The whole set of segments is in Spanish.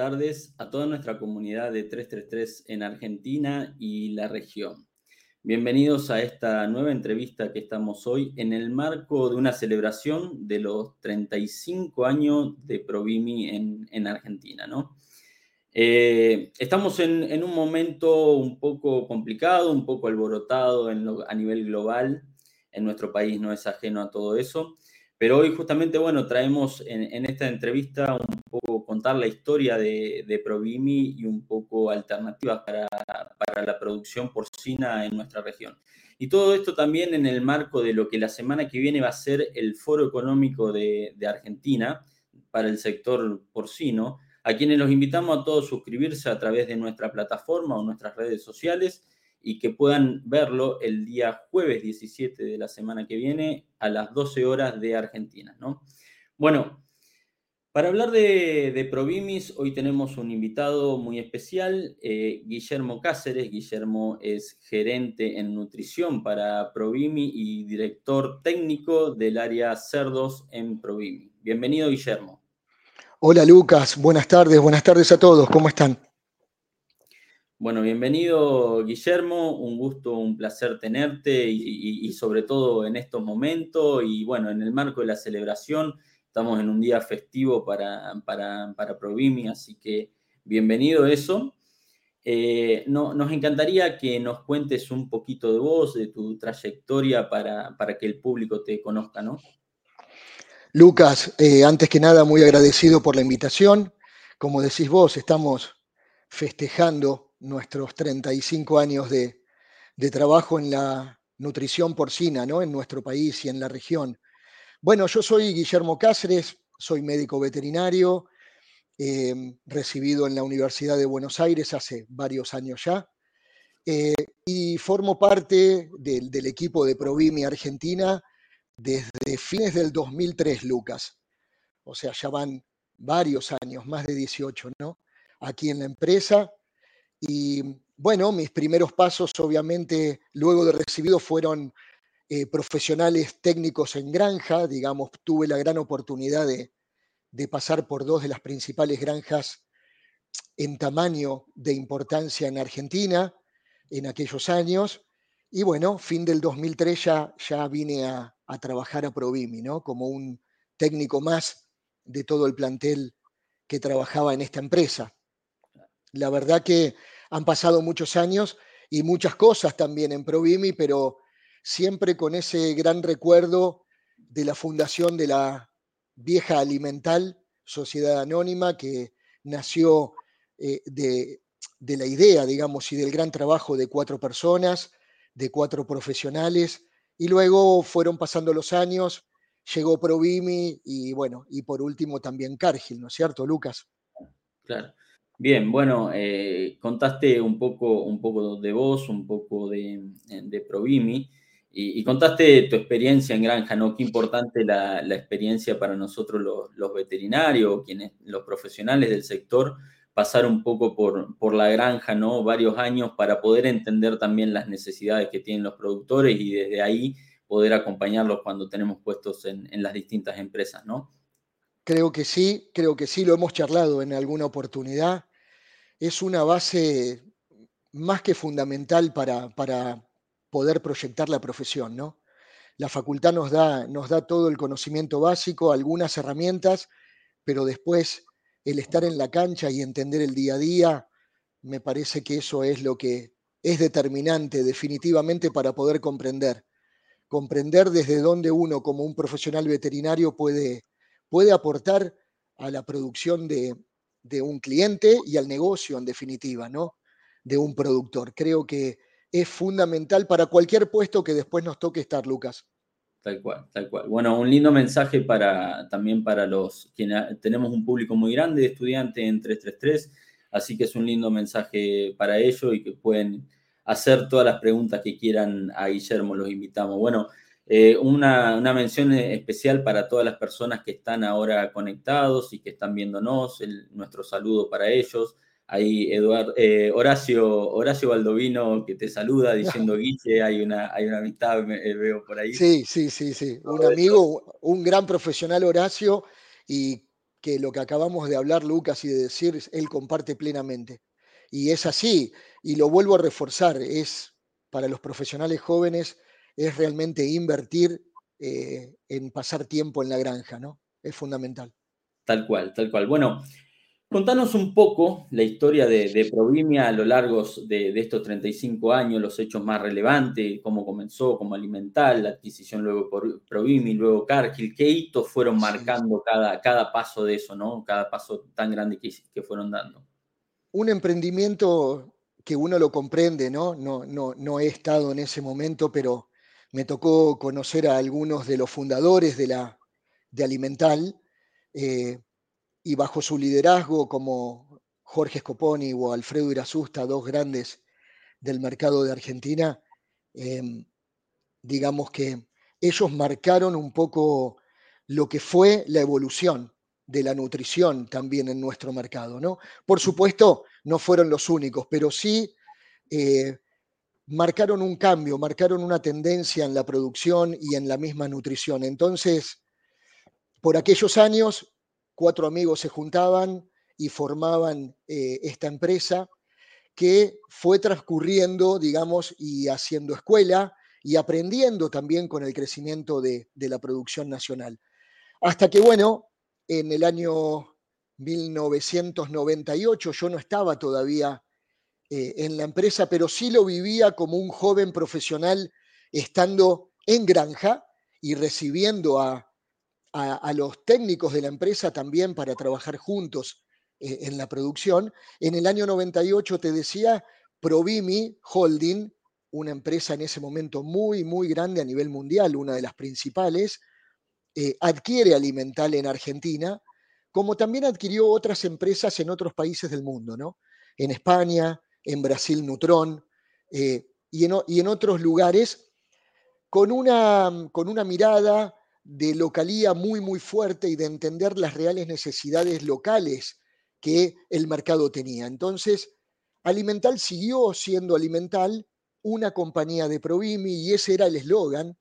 Tardes a toda nuestra comunidad de 333 en Argentina y la región. Bienvenidos a esta nueva entrevista que estamos hoy en el marco de una celebración de los 35 años de Provimi en, Argentina. ¿no? Eh, estamos en, un momento un poco complicado, un poco alborotado a nivel global. En nuestro país no es ajeno a todo eso. Pero hoy justamente, bueno, traemos en, esta entrevista un poco contar la historia de, de Provimi y un poco alternativas para, para, la producción porcina en nuestra región. Y todo esto también en el marco de lo que la semana que viene va a ser el Foro Económico de, de Argentina para el sector porcino, a quienes los invitamos a todos suscribirse a través de nuestra plataforma o nuestras redes sociales y que puedan verlo el día jueves 17 de la semana que viene a las 12 horas de Argentina. ¿no? Bueno, para hablar de, de, Provimis, hoy tenemos un invitado muy especial, eh, Guillermo Cáceres. Guillermo es gerente en nutrición para Provimi y director técnico del área cerdos en Provimi. Bienvenido, Guillermo. Hola, Lucas. Buenas tardes. Buenas tardes a todos. ¿Cómo están? Bueno, bienvenido Guillermo, un gusto, un placer tenerte y, sobre todo en estos momentos y bueno, en el marco de la celebración, estamos en un día festivo para, para, para Provimi, así que bienvenido eso. Eh, no, nos encantaría que nos cuentes un poquito de vos, de tu trayectoria para, para que el público te conozca, ¿no? Lucas, eh, antes que nada, muy agradecido por la invitación. Como decís vos, estamos festejando nuestros 35 años de, trabajo en la nutrición porcina, ¿no? En nuestro país y en la región. Bueno, yo soy Guillermo Cáceres, soy médico veterinario, eh, recibido en la Universidad de Buenos Aires hace varios años ya, eh, y formo parte del, del, equipo de Provimi Argentina desde fines del 2003, Lucas. O sea, ya van varios años, más de 18, ¿no? Aquí en la empresa. Y bueno, mis primeros pasos, obviamente, luego de recibido, fueron eh, profesionales técnicos en granja. Digamos, tuve la gran oportunidad de, pasar por dos de las principales granjas en tamaño de importancia en Argentina en aquellos años. Y bueno, fin del 2003 ya, ya vine a, a, trabajar a Provimi, ¿no? Como un técnico más de todo el plantel que trabajaba en esta empresa. La verdad que han pasado muchos años y muchas cosas también en Provimi, pero siempre con ese gran recuerdo de la fundación de la vieja Alimental, Sociedad Anónima, que nació eh, de, la idea, digamos, y del gran trabajo de cuatro personas, de cuatro profesionales, y luego fueron pasando los años, llegó Provimi y bueno, y por último también Cargill, ¿no es cierto, Lucas? Claro. Bien, bueno, eh, contaste un poco, un poco de vos, un poco de, de Provimi y, contaste tu experiencia en granja, ¿no? Qué importante la, experiencia para nosotros los, veterinarios, quienes, los profesionales del sector, pasar un poco por, por la granja, ¿no? Varios años para poder entender también las necesidades que tienen los productores y desde ahí poder acompañarlos cuando tenemos puestos en las distintas empresas, ¿no? Creo que sí, creo que sí, lo hemos charlado en alguna oportunidad es una base más que fundamental para, para poder proyectar la profesión, ¿no? La facultad nos da, nos da todo el conocimiento básico, algunas herramientas, pero después el estar en la cancha y entender el día a día, me parece que eso es lo que es determinante definitivamente para poder comprender. Comprender desde dónde uno como un profesional veterinario puede, puede aportar a la producción de, de un cliente y al negocio, en definitiva, ¿no? De un productor. Creo que es fundamental para cualquier puesto que después nos toque estar, Lucas. Tal cual, tal cual. Bueno, un lindo mensaje para también para los quienes tenemos un público muy grande de estudiantes en 333, así que es un lindo mensaje para ellos y que pueden hacer todas las preguntas que quieran a Guillermo, los invitamos. Bueno, eh, una, mención especial para todas las personas que están ahora conectados y que están viéndonos, nuestro saludo para ellos. Ahí Eduardo, eh, Horacio, Horacio Baldovino que te saluda diciendo Guille, hay una, hay una amistad, eh, veo por ahí. Sí, sí, sí, sí. Un amigo, un gran profesional Horacio y que lo que acabamos de hablar, Lucas, y de decir, él comparte plenamente. Y es así, y lo vuelvo a reforzar, es para los profesionales jóvenes, es realmente invertir eh, en pasar tiempo en la granja, ¿no? Es fundamental. Tal cual, tal cual. Bueno, Contanos un poco la historia de, Provimia a lo largo de, estos 35 años, los hechos más relevantes, cómo comenzó como alimental, la adquisición luego por Provimi, luego Cargill, qué hitos fueron marcando cada, cada paso de eso, ¿no? Cada paso tan grande que, que fueron dando. Un emprendimiento que uno lo comprende, ¿no? No, no, no he estado en ese momento, pero me tocó conocer a algunos de los fundadores de, la, de Alimental. Eh, y bajo su liderazgo como Jorge Scoponi o Alfredo Irasusta, dos grandes del mercado de Argentina, em, digamos que ellos marcaron un poco lo que fue la evolución de la nutrición también en nuestro mercado. ¿no? Por supuesto, no fueron los únicos, pero sí eh, marcaron un cambio, marcaron una tendencia en la producción y en la misma nutrición. Entonces, por aquellos años, cuatro amigos se juntaban y formaban eh, esta empresa que fue transcurriendo, digamos, y haciendo escuela y aprendiendo también con el crecimiento de, la producción nacional. Hasta que, bueno, en el año 1998 yo no estaba todavía eh, en la empresa, pero sí lo vivía como un joven profesional estando en granja y recibiendo a, a, los técnicos de la empresa también para trabajar juntos eh, en la producción. En el año 98, te decía, Provimi Holding, una empresa en ese momento muy, muy grande a nivel mundial, una de las principales, eh, adquiere Alimental en Argentina, como también adquirió otras empresas en otros países del mundo, ¿no? En España, en Brasil Nutron eh, y, en, y, en, otros lugares, con una, con una mirada de localía muy, muy fuerte y de entender las reales necesidades locales que el mercado tenía. Entonces, Alimental siguió siendo Alimental, una compañía de Provimi, y ese era el eslogan.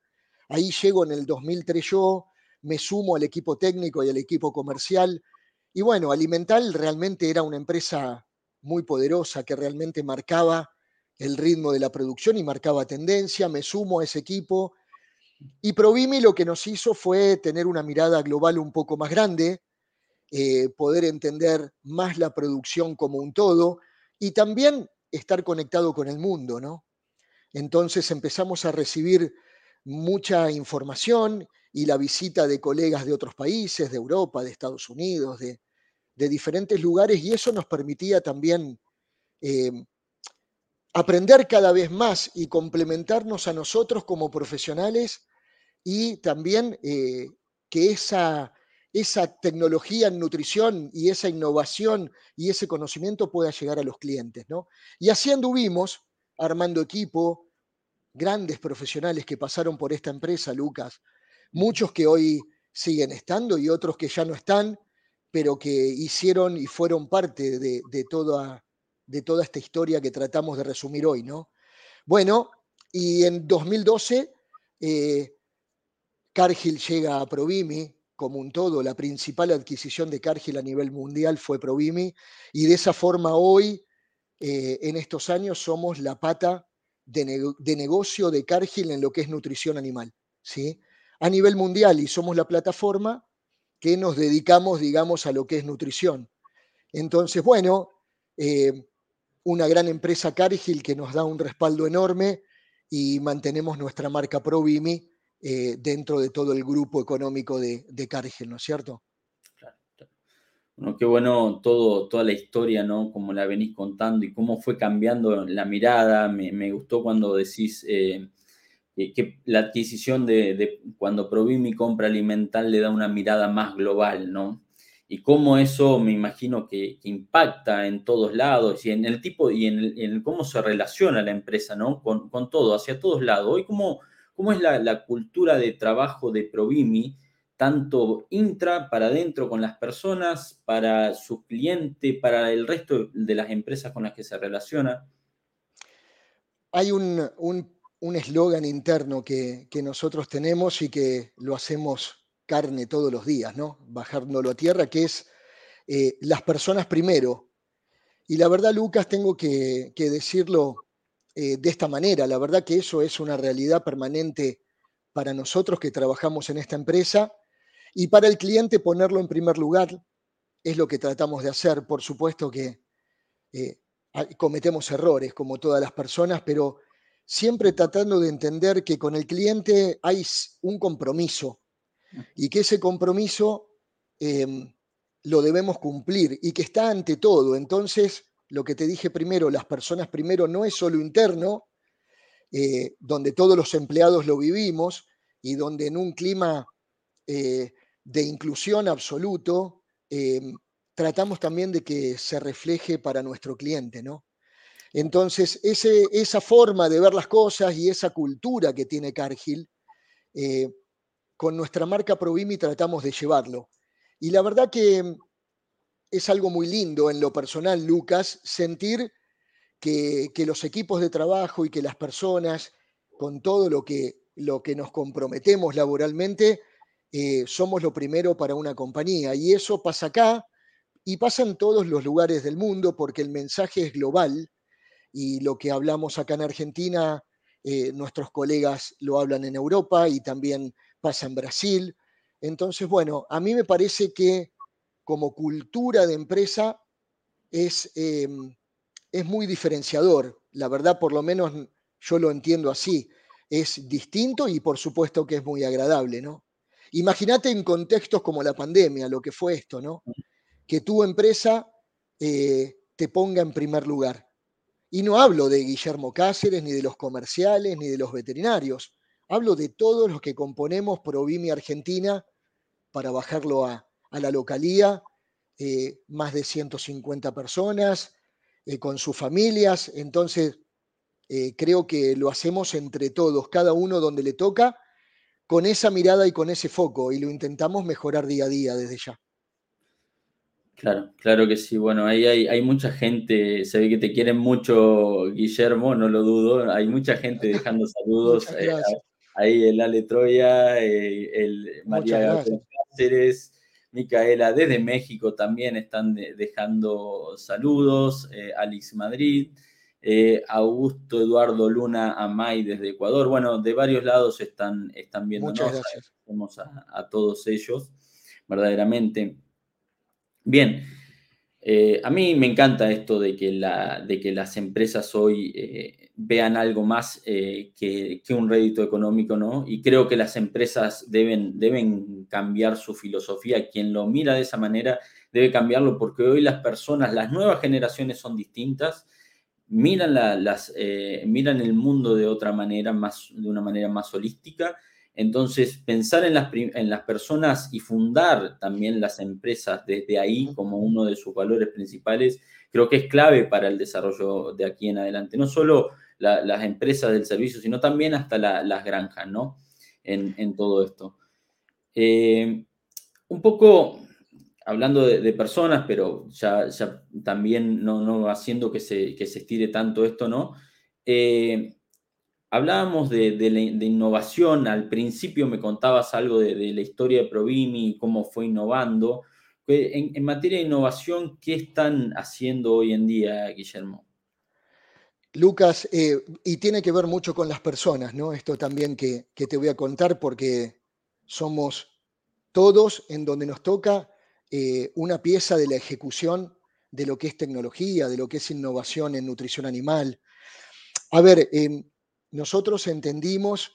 Ahí llego en el 2003 yo, me sumo al equipo técnico y al equipo comercial. Y bueno, Alimental realmente era una empresa muy poderosa que realmente marcaba el ritmo de la producción y marcaba tendencia. Me sumo a ese equipo y Provimi lo que nos hizo fue tener una mirada global un poco más grande, eh, poder entender más la producción como un todo y también estar conectado con el mundo, ¿no? Entonces empezamos a recibir mucha información y la visita de colegas de otros países, de Europa, de Estados Unidos, de, diferentes lugares, y eso nos permitía también eh, aprender cada vez más y complementarnos a nosotros como profesionales y también eh, que esa, esa tecnología en nutrición y esa innovación y ese conocimiento pueda llegar a los clientes. ¿no? Y así anduvimos armando equipo, grandes profesionales que pasaron por esta empresa, Lucas, muchos que hoy siguen estando y otros que ya no están, pero que hicieron y fueron parte de, toda, de toda esta historia que tratamos de resumir hoy. ¿no? Bueno, y en 2012 Cargill llega a Provimi como un todo, la principal adquisición de Cargill a nivel mundial fue Provimi, y de esa forma hoy, eh, en estos años, somos la pata de, negocio de Cargill en lo que es nutrición animal, ¿sí? A nivel mundial, y somos la plataforma que nos dedicamos, digamos, a lo que es nutrición. Entonces, bueno, eh, una gran empresa Cargill que nos da un respaldo enorme y mantenemos nuestra marca Provimi eh, dentro de todo el grupo económico de, de Cargill, ¿no es cierto? Claro, Bueno, qué bueno todo, toda la historia, ¿no? Como la venís contando y cómo fue cambiando la mirada. Me, gustó cuando decís eh, que la adquisición de, cuando Provimi compra alimental le da una mirada más global, ¿no? Y cómo eso me imagino que, impacta en todos lados y en el tipo y en, cómo se relaciona la empresa, ¿no? Con, con todo, hacia todos lados. Hoy, ¿cómo, ¿Cómo es la, cultura de trabajo de Provimi, tanto intra, para adentro con las personas, para su cliente, para el resto de las empresas con las que se relaciona? Hay un eslogan interno que, nosotros tenemos y que lo hacemos carne todos los días, ¿no? Bajándolo a tierra, que es eh, las personas primero. Y la verdad, Lucas, tengo que, decirlo eh, de esta manera. La verdad que eso es una realidad permanente para nosotros que trabajamos en esta empresa y para el cliente ponerlo en primer lugar es lo que tratamos de hacer. Por supuesto que eh, cometemos errores como todas las personas, pero siempre tratando de entender que con el cliente hay un compromiso y que ese compromiso em, lo debemos cumplir y que está ante todo. Entonces, lo que te dije primero, las personas primero no es solo interno, eh, donde todos los empleados lo vivimos y donde en un clima eh, de inclusión absoluto, em, tratamos también de que se refleje para nuestro cliente, ¿no? Entonces, esa forma de ver las cosas y esa cultura que tiene Cargill, eh, con nuestra marca Provimi tratamos de llevarlo. Y la verdad que es algo muy lindo en lo personal, Lucas, sentir que, los equipos de trabajo y que las personas, con todo lo que, lo que nos comprometemos laboralmente, eh, somos lo primero para una compañía. Y eso pasa acá y pasa en todos los lugares del mundo porque el mensaje es global y lo que hablamos acá en Argentina, eh, nuestros colegas lo hablan en Europa y también pasa en Brasil. Entonces, bueno, a mí me parece que como cultura de empresa es, em, es muy diferenciador. La verdad, por lo menos yo lo entiendo así. Es distinto y por supuesto que es muy agradable, ¿no? Imagínate en contextos como la pandemia, lo que fue esto, ¿no? Que tu empresa eh, te ponga en primer lugar. Y no hablo de Guillermo Cáceres, ni de los comerciales, ni de los veterinarios. Hablo de todos los que componemos Provimi Argentina para bajarlo a, la localía, eh, más de 150 personas, eh, con sus familias. Entonces, eh, creo que lo hacemos entre todos, cada uno donde le toca, con esa mirada y con ese foco, y lo intentamos mejorar día a día desde ya. Claro, claro que sí. Bueno, ahí hay, mucha gente, se ve que te quieren mucho, Guillermo, no lo dudo. Hay mucha gente dejando saludos. ahí el Ale Troya, eh, el María Cáceres, Micaela desde México también están dejando saludos, eh, Alex Madrid, eh, Augusto Eduardo Luna Amay desde Ecuador. Bueno, de varios lados están, están viendo. Muchas gracias. A, a todos ellos, verdaderamente. Bien, eh, a mí me encanta esto de que, las empresas hoy eh, vean algo más eh, que, un rédito económico, ¿no? Y creo que las empresas deben, cambiar su filosofía. Quien lo mira de esa manera debe cambiarlo porque hoy las personas, las nuevas generaciones son distintas, miran, el mundo de otra manera, de una manera más holística entonces, pensar en las, en las personas y fundar también las empresas desde ahí como uno de sus valores principales, creo que es clave para el desarrollo de aquí en adelante. No solo las empresas del servicio, sino también hasta las granjas, ¿no? En, todo esto. Eh, un poco hablando de, personas, pero ya, también no, no haciendo que se, que se estire tanto esto, ¿no? Eh, Hablábamos de, innovación, al principio me contabas algo de, la historia de Provimi y cómo fue innovando. En, materia de innovación, ¿qué están haciendo hoy en día, Guillermo? Lucas, eh, y tiene que ver mucho con las personas, ¿no? Esto también que, te voy a contar porque somos todos en donde nos toca eh, una pieza de la ejecución de lo que es tecnología, de lo que es innovación en nutrición animal. A ver, eh, nosotros entendimos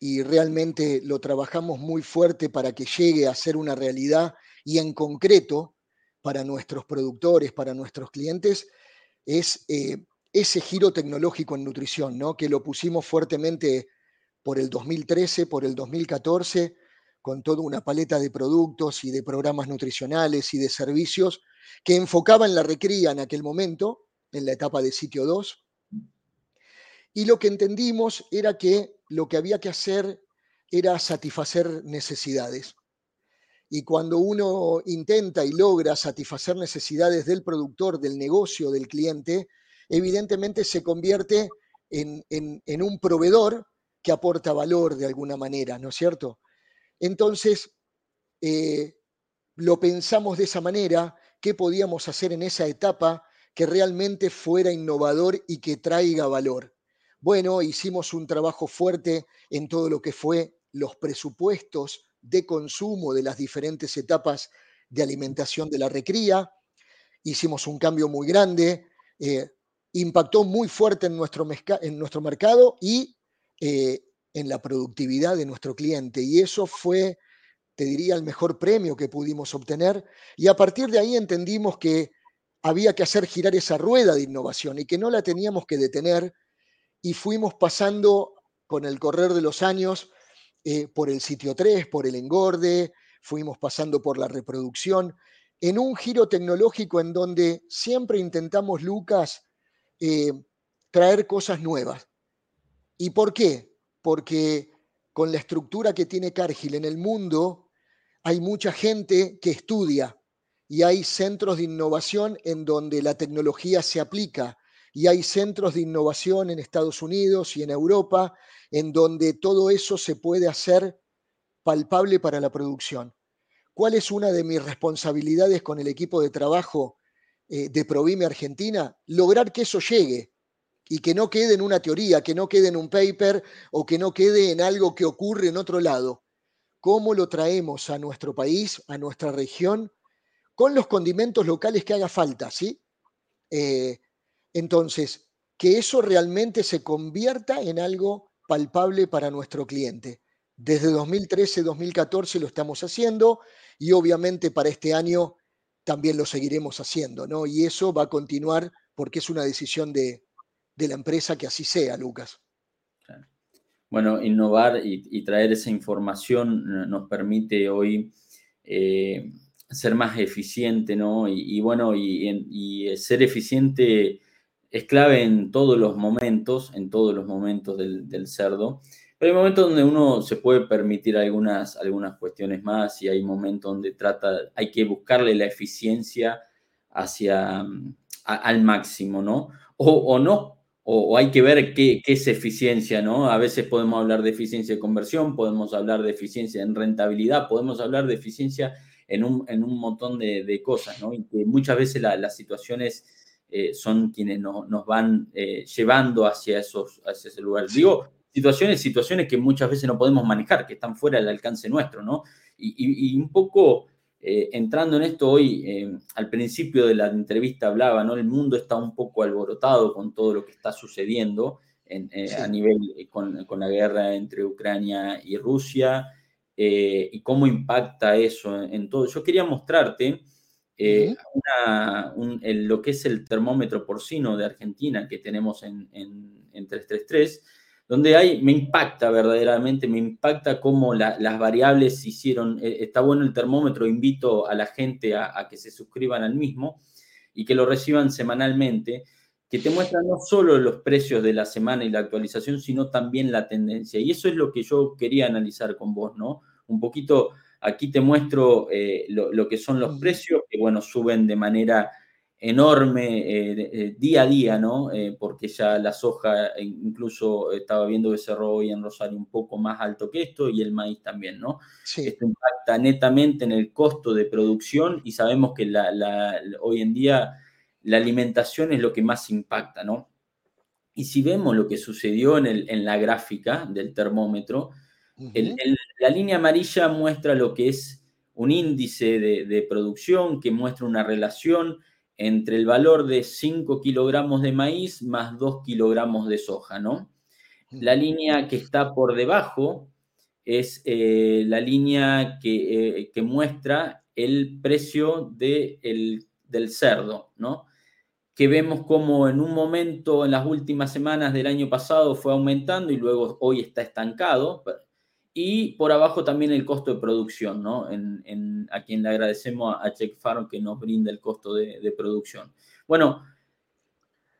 y realmente lo trabajamos muy fuerte para que llegue a ser una realidad y en concreto para nuestros productores, para nuestros clientes, es eh, ese giro tecnológico en nutrición, ¿no? que lo pusimos fuertemente por el 2013, por el 2014, con toda una paleta de productos y de programas nutricionales y de servicios que enfocaban la recría en aquel momento, en la etapa de sitio 2, y lo que entendimos era que lo que había que hacer era satisfacer necesidades. Y cuando uno intenta y logra satisfacer necesidades del productor, del negocio, del cliente, evidentemente se convierte en, un proveedor que aporta valor de alguna manera, ¿no es cierto? Entonces, eh, lo pensamos de esa manera, qué podíamos hacer en esa etapa que realmente fuera innovador y que traiga valor. Bueno, hicimos un trabajo fuerte en todo lo que fue los presupuestos de consumo de las diferentes etapas de alimentación de la recría. Hicimos un cambio muy grande, eh, impactó muy fuerte en nuestro, en nuestro mercado y eh, en la productividad de nuestro cliente. Y eso fue, te diría, el mejor premio que pudimos obtener. Y a partir de ahí entendimos que había que hacer girar esa rueda de innovación y que no la teníamos que detener. Y fuimos pasando con el correr de los años eh, por el sitio 3, por el engorde, fuimos pasando por la reproducción, en un giro tecnológico en donde siempre intentamos, Lucas, eh, traer cosas nuevas. ¿Y por qué? Porque con la estructura que tiene Cargill en el mundo, hay mucha gente que estudia y hay centros de innovación en donde la tecnología se aplica y hay centros de innovación en Estados Unidos y en Europa en donde todo eso se puede hacer palpable para la producción. ¿Cuál es una de mis responsabilidades con el equipo de trabajo eh, de Provime Argentina? Lograr que eso llegue y que no quede en una teoría, que no quede en un paper o que no quede en algo que ocurre en otro lado. ¿Cómo lo traemos a nuestro país, a nuestra región, con los condimentos locales que haga falta, ¿sí? Eh, entonces, que eso realmente se convierta en algo palpable para nuestro cliente. Desde 2013-2014 lo estamos haciendo y obviamente para este año también lo seguiremos haciendo, ¿no? Y eso va a continuar porque es una decisión de, la empresa que así sea, Lucas. Bueno, innovar y, traer esa información nos permite hoy eh, ser más eficiente, ¿no? Y, bueno, y, ser eficiente es clave en todos los momentos, en todos los momentos del cerdo. Pero hay momentos donde uno se puede permitir algunas, algunas cuestiones más y hay momentos donde trata, hay que buscarle la eficiencia hacia al máximo, ¿no? O, no, o, hay que ver qué, es eficiencia, ¿no? A veces podemos hablar de eficiencia de conversión, podemos hablar de eficiencia en rentabilidad, podemos hablar de eficiencia en un, en un montón de, cosas, ¿no? Y que muchas veces las situaciones eh, son quienes nos van eh, llevando hacia esos, hacia ese lugar. Digo, situaciones, situaciones que muchas veces no podemos manejar, que están fuera del alcance nuestro, ¿no? Y, un poco eh, entrando en esto hoy, eh, al principio de la entrevista hablaba, ¿no? El mundo está un poco alborotado con todo lo que está sucediendo eh, a nivel con, con, la guerra entre Ucrania y Rusia y cómo impacta eso en, todo. Yo quería mostrarte lo que es el termómetro porcino de Argentina que tenemos en, en, en 333 donde hay, me impacta verdaderamente, me impacta cómo las variables hicieron, eh, está bueno el termómetro, invito a la gente a, que se suscriban al mismo y que lo reciban semanalmente, que te muestra no solo los precios de la semana y la actualización, sino también la tendencia. Y eso es lo que yo quería analizar con vos, ¿no? Un poquito, aquí te muestro eh, lo, que son los precios, que bueno, suben de manera enorme eh, eh, día a día, ¿no? Eh, porque ya la soja, incluso estaba viendo que cerró hoy en Rosario un poco más alto que esto y el maíz también, ¿no? Esto impacta netamente en el costo de producción y sabemos que la, hoy en día la alimentación es lo que más impacta, ¿no? Y si vemos lo que sucedió en, el, en la gráfica del termómetro, la línea amarilla muestra lo que es un índice de, de producción que muestra una relación entre el valor de 5 kilogramos de maíz más 2 kilogramos de soja, ¿no? La línea que está por debajo es eh, la línea que, eh, muestra el precio del cerdo, ¿no? Que vemos como en un momento, en las últimas semanas del año pasado, fue aumentando y luego hoy está estancado, y por abajo también el costo de producción, ¿no? En, a quien le agradecemos a, Check Farm que nos brinda el costo de, producción. Bueno,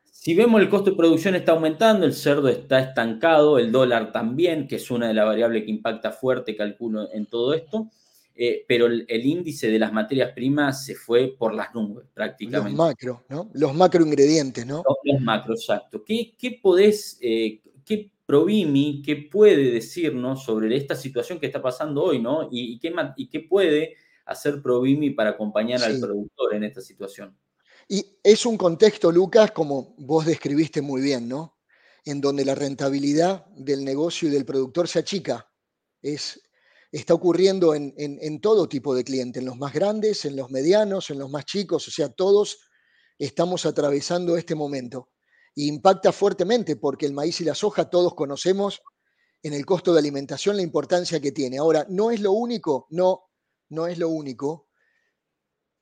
si vemos el costo de producción está aumentando, el cerdo está estancado, el dólar también, que es una de las variables que impacta fuerte, calculo, en todo esto, eh, pero el, índice de las materias primas se fue por las nubes prácticamente. Los macro, ¿no? Los macro ingredientes, ¿no? Los, macro, exacto. ¿Qué, qué podés, eh, qué Provimi, ¿qué puede decirnos sobre esta situación que está pasando hoy, ¿no? Y, qué, y qué, puede hacer Provimi para acompañar al productor en esta situación. Y es un contexto, Lucas, como vos describiste muy bien, ¿no? En donde la rentabilidad del negocio y del productor se achica. Es, está ocurriendo en, en todo tipo de cliente, en los más grandes, en los medianos, en los más chicos, o sea, todos estamos atravesando este momento impacta fuertemente porque el maíz y la soja todos conocemos en el costo de alimentación la importancia que tiene. Ahora, no es lo único, no, no es lo único.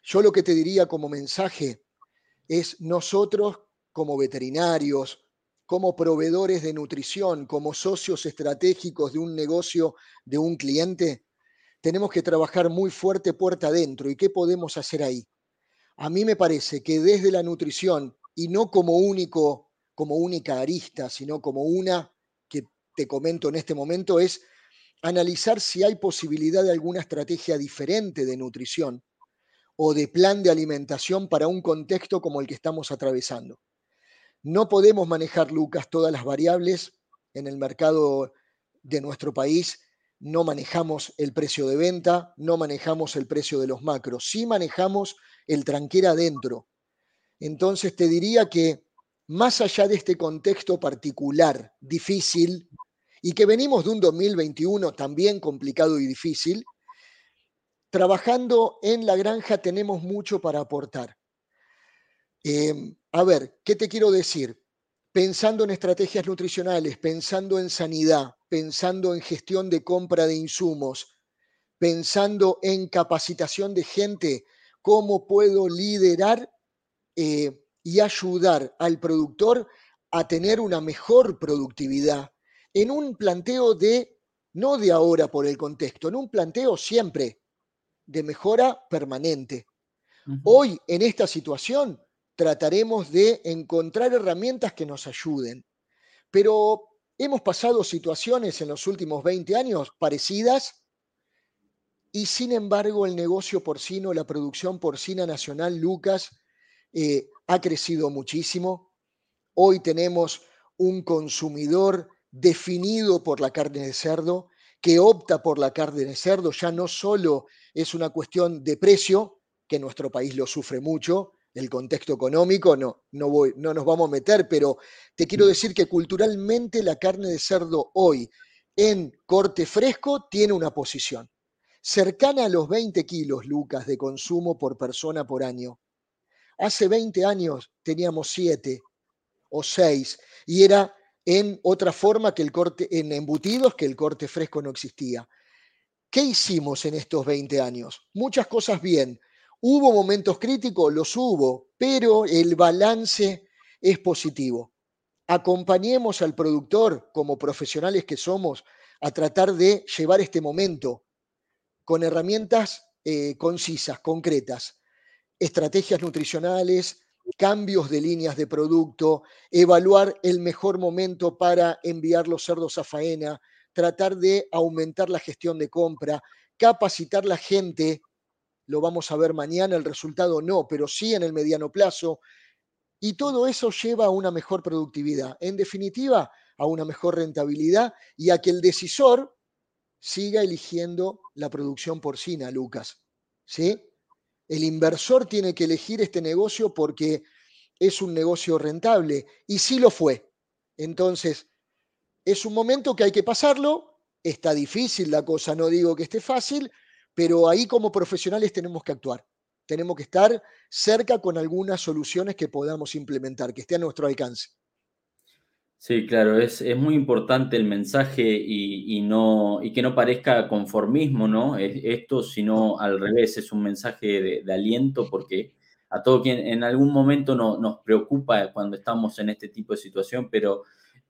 Yo lo que te diría como mensaje es nosotros como veterinarios, como proveedores de nutrición, como socios estratégicos de un negocio, de un cliente, tenemos que trabajar muy fuerte puerta adentro. ¿Y qué podemos hacer ahí? A mí me parece que desde la nutrición y no como único, como única arista, sino como una que te comento en este momento, es analizar si hay posibilidad de alguna estrategia diferente de nutrición o de plan de alimentación para un contexto como el que estamos atravesando. No podemos manejar, Lucas, todas las variables en el mercado de nuestro país. No manejamos el precio de venta, no manejamos el precio de los macros, sí manejamos el tranquera adentro, entonces te diría que más allá de este contexto particular, difícil, y que venimos de un 2021 también complicado y difícil, trabajando en la granja tenemos mucho para aportar. Em, a ver, ¿qué te quiero decir? Pensando en estrategias nutricionales, pensando en sanidad, pensando en gestión de compra de insumos, pensando en capacitación de gente, ¿cómo puedo liderar eh, y ayudar al productor a tener una mejor productividad en un planteo de, no de ahora por el contexto, en un planteo siempre de mejora permanente. Hoy, en esta situación, trataremos de encontrar herramientas que nos ayuden, pero hemos pasado situaciones en los últimos 20 años parecidas y sin embargo el negocio porcino, la producción porcina nacional, Lucas, eh, ha crecido muchísimo. Hoy tenemos un consumidor definido por la carne de cerdo, que opta por la carne de cerdo, ya no solo es una cuestión de precio, que nuestro país lo sufre mucho, el contexto económico, no, no, voy, no nos vamos a meter, pero te quiero decir que culturalmente la carne de cerdo hoy en corte fresco tiene una posición cercana a los 20 kilos, Lucas, de consumo por persona por año. Hace 20 años teníamos 7 o 6 y era en otra forma que el corte, en embutidos, que el corte fresco no existía. ¿Qué hicimos en estos 20 años? Muchas cosas bien. ¿Hubo momentos críticos? Los hubo, pero el balance es positivo. Acompañemos al productor, como profesionales que somos, a tratar de llevar este momento con herramientas eh, concisas, concretas estrategias nutricionales, cambios de líneas de producto, evaluar el mejor momento para enviar los cerdos a faena, tratar de aumentar la gestión de compra, capacitar la gente, lo vamos a ver mañana, el resultado no, pero sí en el mediano plazo, y todo eso lleva a una mejor productividad, en definitiva, a una mejor rentabilidad y a que el decisor siga eligiendo la producción porcina, Lucas. ¿Sí? El inversor tiene que elegir este negocio porque es un negocio rentable y sí lo fue. Entonces, es un momento que hay que pasarlo, está difícil la cosa, no digo que esté fácil, pero ahí como profesionales tenemos que actuar. Tenemos que estar cerca con algunas soluciones que podamos implementar, que esté a nuestro alcance. Sí, claro, es, muy importante el mensaje y, no, y que no parezca conformismo, ¿no? Esto, sino al revés, es un mensaje de, aliento porque a todo quien en algún momento no, nos preocupa cuando estamos en este tipo de situación, pero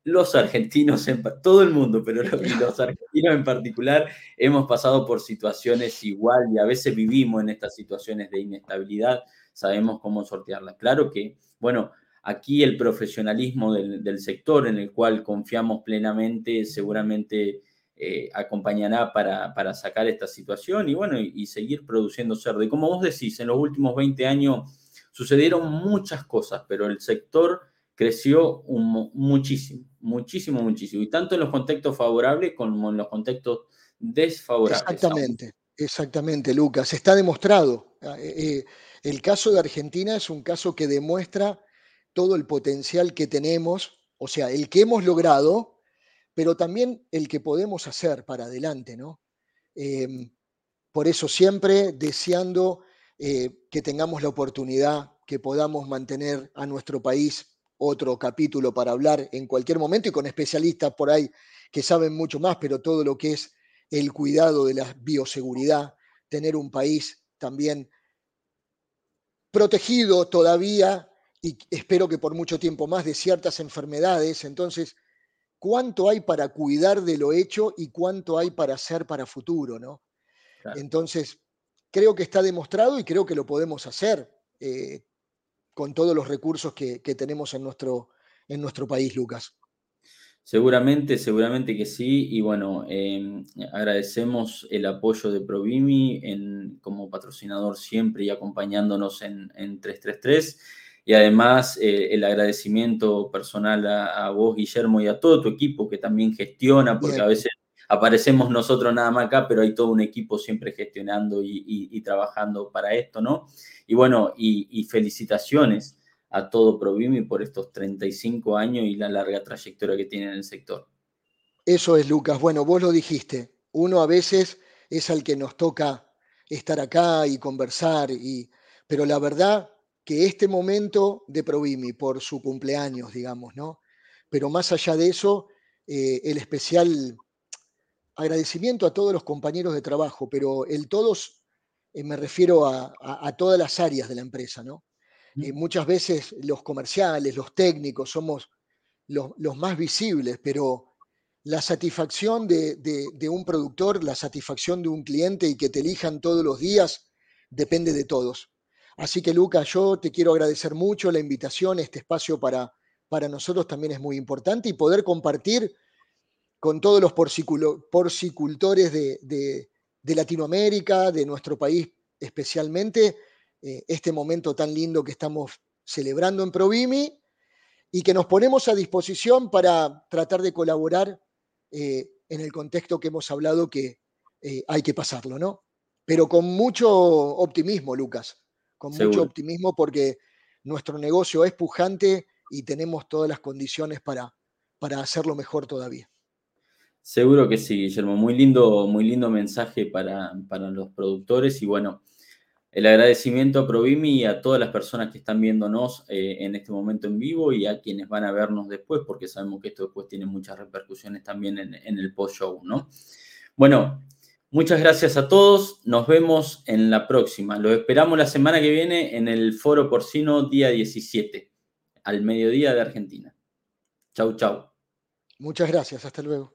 los argentinos, en, todo el mundo, pero los, los argentinos en particular, hemos pasado por situaciones igual y a veces vivimos en estas situaciones de inestabilidad, sabemos cómo sortearlas. Claro que, bueno, Aquí el profesionalismo del, sector en el cual confiamos plenamente seguramente eh, acompañará para, sacar esta situación y bueno, y, seguir produciendo cerdo. Y como vos decís, en los últimos 20 años sucedieron muchas cosas, pero el sector creció muchísimo, muchísimo, muchísimo. Y tanto en los contextos favorables como en los contextos desfavorables. Exactamente, exactamente, Lucas. Está demostrado. Ah, eh, eh, el caso de Argentina es un caso que demuestra todo el potencial que tenemos, o sea, el que hemos logrado, pero también el que podemos hacer para adelante, ¿no? Em, por eso siempre deseando eh, que tengamos la oportunidad, que podamos mantener a nuestro país otro capítulo para hablar en cualquier momento y con especialistas por ahí que saben mucho más, pero todo lo que es el cuidado de la bioseguridad, tener un país también protegido todavía y espero que por mucho tiempo más de ciertas enfermedades. Entonces, ¿cuánto hay para cuidar de lo hecho y cuánto hay para hacer para futuro? ¿no? Entonces, creo que está demostrado y creo que lo podemos hacer eh, con todos los recursos que, tenemos en nuestro, en nuestro país, Lucas. Seguramente, seguramente que sí. Y bueno, em, agradecemos el apoyo de Provimi en, como patrocinador siempre y acompañándonos en, en 333. Y además eh, el agradecimiento personal a, vos, Guillermo, y a todo tu equipo que también gestiona, porque a veces aparecemos nosotros nada más acá, pero hay todo un equipo siempre gestionando y, trabajando para esto, ¿no? Y bueno, y, felicitaciones a todo Provimi por estos 35 años y la larga trayectoria que tiene en el sector. Eso es, Lucas. Bueno, vos lo dijiste. Uno a veces es al que nos toca estar acá y conversar, y, pero la verdad que este momento de Provimi, por su cumpleaños, digamos, ¿no? Pero más allá de eso, eh, el especial agradecimiento a todos los compañeros de trabajo, pero el todos eh, me refiero a, todas las áreas de la empresa, ¿no? Eh, muchas veces los comerciales, los técnicos somos los, más visibles, pero la satisfacción de, de, un productor, la satisfacción de un cliente y que te elijan todos los días, depende de todos. Así que Luca, yo te quiero agradecer mucho la invitación, este espacio para, para nosotros también es muy importante y poder compartir con todos los porcicultores de, Latinoamérica, de nuestro país especialmente, eh, este momento tan lindo que estamos celebrando en Provimi y que nos ponemos a disposición para tratar de colaborar eh, en el contexto que hemos hablado que eh, hay que pasarlo, ¿no? Pero con mucho optimismo, Lucas, con mucho optimismo porque nuestro negocio es pujante y tenemos todas las condiciones para, para hacerlo mejor todavía. Seguro que sí, Guillermo. Muy lindo, muy lindo mensaje para, los productores y bueno, el agradecimiento a Provimi y a todas las personas que están viéndonos eh, en este momento en vivo y a quienes van a vernos después, porque sabemos que esto después tiene muchas repercusiones también en, en el post-show, ¿no? Bueno, muchas gracias a todos. Nos vemos en la próxima. Los esperamos la semana que viene en el Foro Porcino día 17, al mediodía de Argentina. Chau, chau. Muchas gracias. Hasta luego.